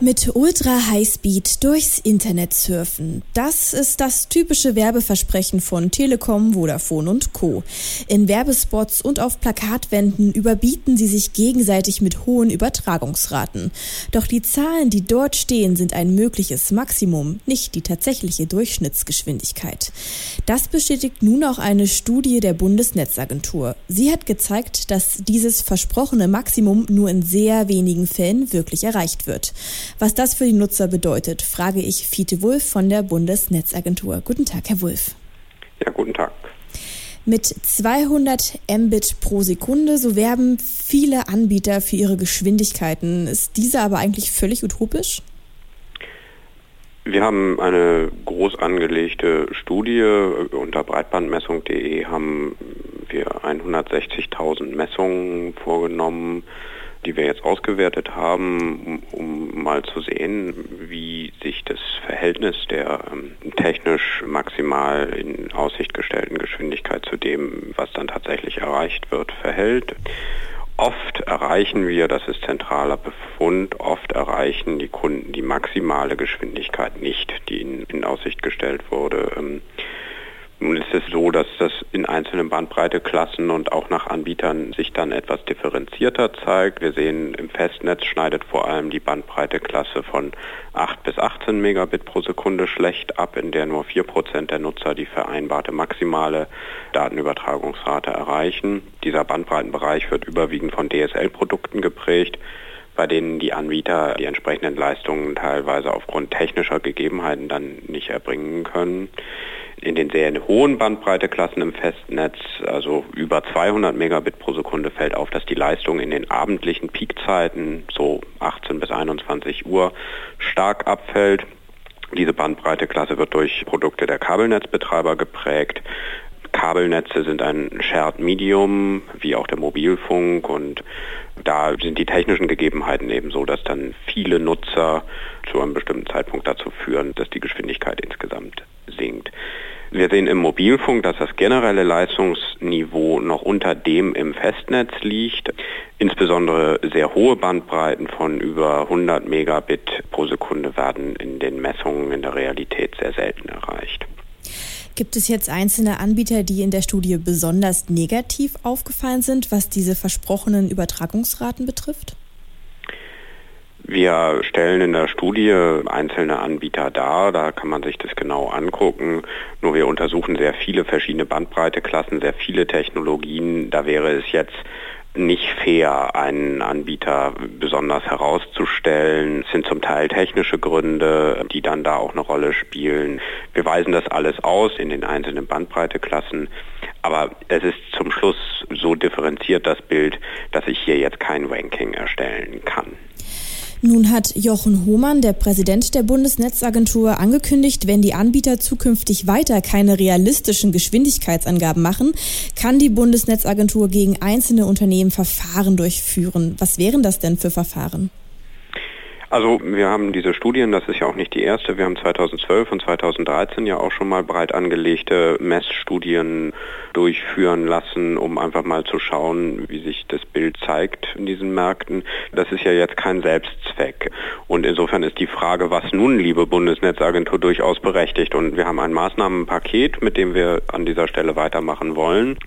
Mit Ultra Highspeed durchs Internet surfen. Das ist das typische Werbeversprechen von Telekom, Vodafone und Co. In Werbespots und auf Plakatwänden überbieten sie sich gegenseitig mit hohen Übertragungsraten. Doch die Zahlen, die dort stehen, sind ein mögliches Maximum, nicht die tatsächliche Durchschnittsgeschwindigkeit. Das bestätigt nun auch eine Studie der Bundesnetzagentur. Sie hat gezeigt, dass dieses versprochene Maximum nur in sehr wenigen Fällen wirklich erreicht wird. Was das für die Nutzer bedeutet, frage ich Fiete Wulff von der Bundesnetzagentur. Guten Tag, Herr Wulff. Ja, guten Tag. Mit 200 Mbit pro Sekunde, so werben viele Anbieter für ihre Geschwindigkeiten. Ist diese aber eigentlich völlig utopisch? Wir haben eine groß angelegte Studie unter breitbandmessung.de haben wir 160.000 Messungen vorgenommen die wir jetzt ausgewertet haben, um, um, mal zu sehen, wie sich das Verhältnis der ähm, technisch maximal in Aussicht gestellten Geschwindigkeit zu dem, was dann tatsächlich erreicht wird, verhält. Oft erreichen wir, das ist zentraler Befund, oft erreichen die Kunden die maximale Geschwindigkeit nicht, die in, in Aussicht gestellt wurde. Ähm, nun ist es so, dass das in einzelnen Bandbreiteklassen und auch nach Anbietern sich dann etwas differenzierter zeigt. Wir sehen, im Festnetz schneidet vor allem die Bandbreiteklasse von 8 bis 18 Megabit pro Sekunde schlecht ab, in der nur 4% der Nutzer die vereinbarte maximale Datenübertragungsrate erreichen. Dieser Bandbreitenbereich wird überwiegend von DSL-Produkten geprägt bei denen die Anbieter die entsprechenden Leistungen teilweise aufgrund technischer Gegebenheiten dann nicht erbringen können in den sehr hohen Bandbreiteklassen im Festnetz, also über 200 Megabit pro Sekunde, fällt auf, dass die Leistung in den abendlichen Peakzeiten, so 18 bis 21 Uhr, stark abfällt. Diese Bandbreiteklasse wird durch Produkte der Kabelnetzbetreiber geprägt. Kabelnetze sind ein Shared Medium, wie auch der Mobilfunk und da sind die technischen Gegebenheiten eben so, dass dann viele Nutzer zu einem bestimmten Zeitpunkt dazu führen, dass die Geschwindigkeit insgesamt sinkt. Wir sehen im Mobilfunk, dass das generelle Leistungsniveau noch unter dem im Festnetz liegt. Insbesondere sehr hohe Bandbreiten von über 100 Megabit pro Sekunde werden in den Messungen in der Realität sehr selten erreicht. Gibt es jetzt einzelne Anbieter, die in der Studie besonders negativ aufgefallen sind, was diese versprochenen Übertragungsraten betrifft? Wir stellen in der Studie einzelne Anbieter dar, da kann man sich das genau angucken. Nur wir untersuchen sehr viele verschiedene Bandbreiteklassen, sehr viele Technologien. Da wäre es jetzt nicht fair, einen Anbieter besonders herauszustellen. Es sind zum Teil technische Gründe, die dann da auch eine Rolle spielen. Wir weisen das alles aus in den einzelnen Bandbreiteklassen. Aber es ist zum Schluss so differenziert das Bild, dass ich hier jetzt kein Ranking erstellen kann. Nun hat Jochen Hohmann, der Präsident der Bundesnetzagentur, angekündigt, wenn die Anbieter zukünftig weiter keine realistischen Geschwindigkeitsangaben machen, kann die Bundesnetzagentur gegen einzelne Unternehmen Verfahren durchführen. Was wären das denn für Verfahren? Also wir haben diese Studien, das ist ja auch nicht die erste, wir haben 2012 und 2013 ja auch schon mal breit angelegte Messstudien durchführen lassen, um einfach mal zu schauen, wie sich das Bild zeigt in diesen Märkten. Das ist ja jetzt kein Selbstzweck. Und insofern ist die Frage, was nun, liebe Bundesnetzagentur, durchaus berechtigt. Und wir haben ein Maßnahmenpaket, mit dem wir an dieser Stelle weitermachen wollen.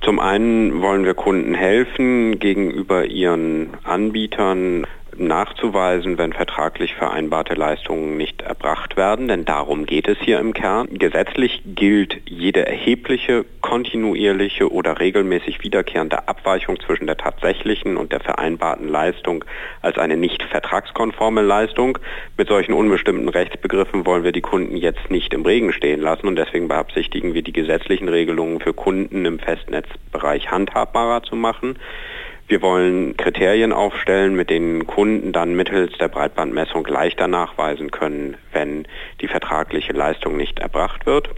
Zum einen wollen wir Kunden helfen, gegenüber ihren Anbietern nachzuweisen, wenn vertraglich vereinbarte Leistungen nicht erbracht werden, denn darum geht es hier im Kern. Gesetzlich gilt jede erhebliche, kontinuierliche oder regelmäßig wiederkehrende Abweichung zwischen der tatsächlichen und der vereinbarten Leistung als eine nicht vertragskonforme Leistung. Mit solchen unbestimmten Rechtsbegriffen wollen wir die Kunden jetzt nicht im Regen stehen lassen und deswegen beabsichtigen wir die gesetzlichen Regelungen für Kunden im Festnetzbereich handhabbarer zu machen. Wir wollen Kriterien aufstellen, mit denen Kunden dann mittels der Breitbandmessung leichter nachweisen können, wenn die vertragliche Leistung nicht erbracht wird.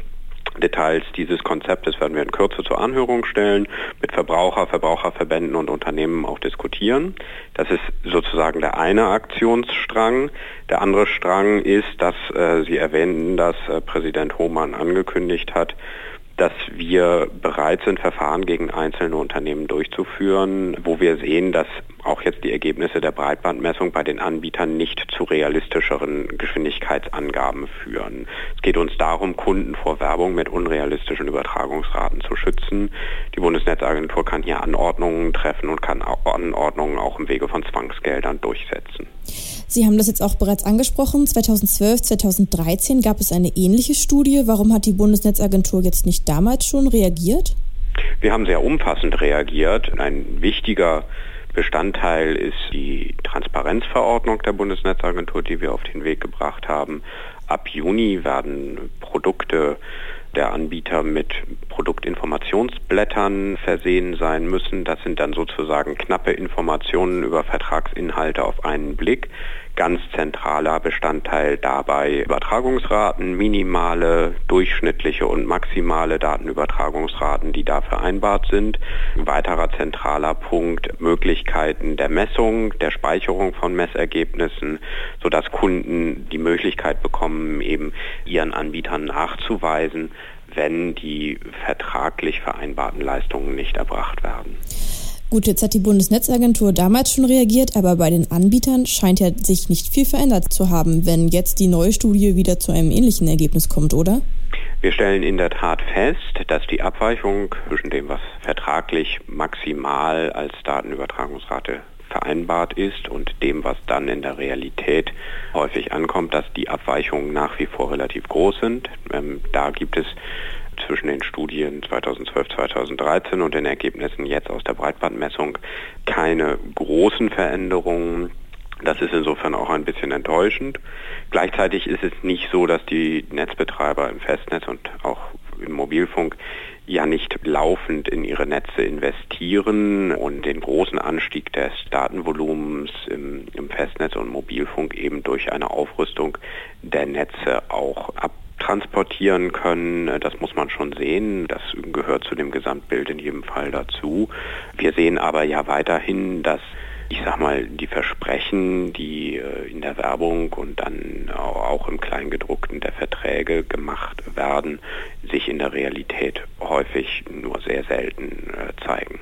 Details dieses Konzeptes werden wir in Kürze zur Anhörung stellen, mit Verbraucher, Verbraucherverbänden und Unternehmen auch diskutieren. Das ist sozusagen der eine Aktionsstrang. Der andere Strang ist, dass äh, Sie erwähnen, dass äh, Präsident Hohmann angekündigt hat, dass wir bereit sind, Verfahren gegen einzelne Unternehmen durchzuführen, wo wir sehen, dass auch jetzt die Ergebnisse der Breitbandmessung bei den Anbietern nicht zu realistischeren Geschwindigkeitsangaben führen. Es geht uns darum, Kunden vor Werbung mit unrealistischen Übertragungsraten zu schützen. Die Bundesnetzagentur kann hier Anordnungen treffen und kann Anordnungen auch im Wege von Zwangsgeldern durchsetzen. Sie haben das jetzt auch bereits angesprochen. 2012, 2013 gab es eine ähnliche Studie. Warum hat die Bundesnetzagentur jetzt nicht damals schon reagiert? Wir haben sehr umfassend reagiert. Ein wichtiger Bestandteil ist die Transparenzverordnung der Bundesnetzagentur, die wir auf den Weg gebracht haben. Ab Juni werden Produkte der Anbieter mit Produktinformationsblättern versehen sein müssen. Das sind dann sozusagen knappe Informationen über Vertragsinhalte auf einen Blick. Ganz zentraler Bestandteil dabei Übertragungsraten, minimale, durchschnittliche und maximale Datenübertragungsraten, die da vereinbart sind. Ein weiterer zentraler Punkt Möglichkeiten der Messung, der Speicherung von Messergebnissen, sodass Kunden die Möglichkeit bekommen, eben ihren Anbietern nachzuweisen, wenn die vertraglich vereinbarten Leistungen nicht erbracht werden. Gut, jetzt hat die Bundesnetzagentur damals schon reagiert, aber bei den Anbietern scheint ja sich nicht viel verändert zu haben, wenn jetzt die neue Studie wieder zu einem ähnlichen Ergebnis kommt, oder? Wir stellen in der Tat fest, dass die Abweichung zwischen dem, was vertraglich maximal als Datenübertragungsrate vereinbart ist und dem, was dann in der Realität häufig ankommt, dass die Abweichungen nach wie vor relativ groß sind. Ähm, da gibt es zwischen den Studien 2012, 2013 und den Ergebnissen jetzt aus der Breitbandmessung keine großen Veränderungen. Das ist insofern auch ein bisschen enttäuschend. Gleichzeitig ist es nicht so, dass die Netzbetreiber im Festnetz und auch im Mobilfunk ja nicht laufend in ihre Netze investieren und den großen Anstieg des Datenvolumens im, im Festnetz und Mobilfunk eben durch eine Aufrüstung der Netze auch ab transportieren können. Das muss man schon sehen. Das gehört zu dem Gesamtbild in jedem Fall dazu. Wir sehen aber ja weiterhin, dass ich sag mal, die Versprechen, die äh, in der Werbung und dann auch im Kleingedruckten der Verträge gemacht werden, sich in der Realität häufig nur sehr selten äh, zeigen.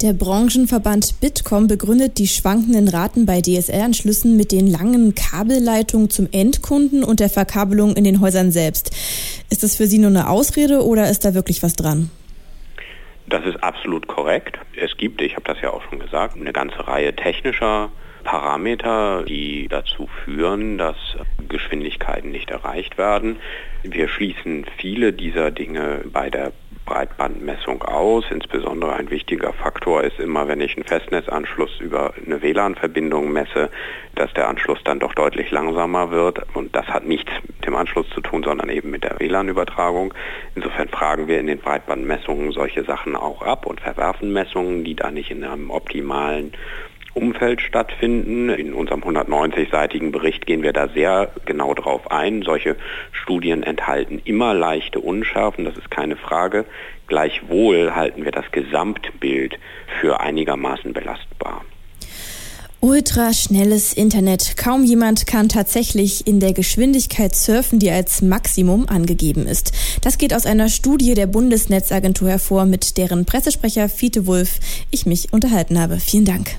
Der Branchenverband Bitkom begründet die schwankenden Raten bei DSL-Anschlüssen mit den langen Kabelleitungen zum Endkunden und der Verkabelung in den Häusern selbst. Ist das für Sie nur eine Ausrede oder ist da wirklich was dran? Das ist absolut korrekt. Es gibt, ich habe das ja auch schon gesagt, eine ganze Reihe technischer Parameter, die dazu führen, dass Geschwindigkeiten nicht erreicht werden. Wir schließen viele dieser Dinge bei der Breitbandmessung aus. Insbesondere ein wichtiger Faktor ist immer, wenn ich einen Festnetzanschluss über eine WLAN-Verbindung messe, dass der Anschluss dann doch deutlich langsamer wird. Und das hat nichts mit dem Anschluss zu tun, sondern eben mit der WLAN-Übertragung. Insofern fragen wir in den Breitbandmessungen solche Sachen auch ab und verwerfen Messungen, die da nicht in einem optimalen Umfeld stattfinden. In unserem 190-seitigen Bericht gehen wir da sehr genau drauf ein. Solche Studien enthalten immer leichte Unschärfen, das ist keine Frage. Gleichwohl halten wir das Gesamtbild für einigermaßen belastbar. Ultraschnelles Internet. Kaum jemand kann tatsächlich in der Geschwindigkeit surfen, die als Maximum angegeben ist. Das geht aus einer Studie der Bundesnetzagentur hervor, mit deren Pressesprecher Fiete Wulff ich mich unterhalten habe. Vielen Dank.